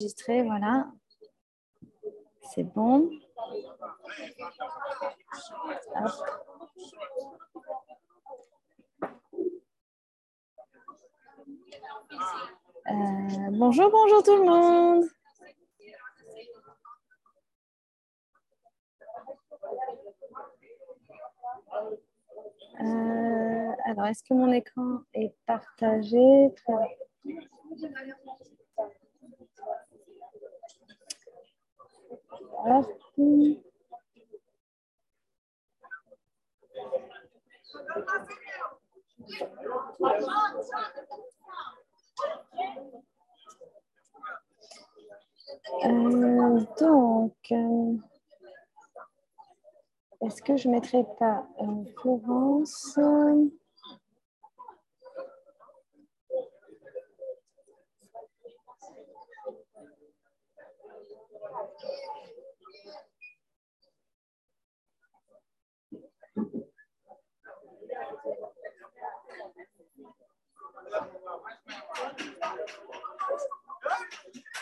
enregistré, voilà. C'est bon. Euh, bonjour, bonjour tout le monde. Euh, alors, est-ce que mon écran est partagé? Euh, donc, euh, est-ce que je mettrai pas euh, Florence? Thank you.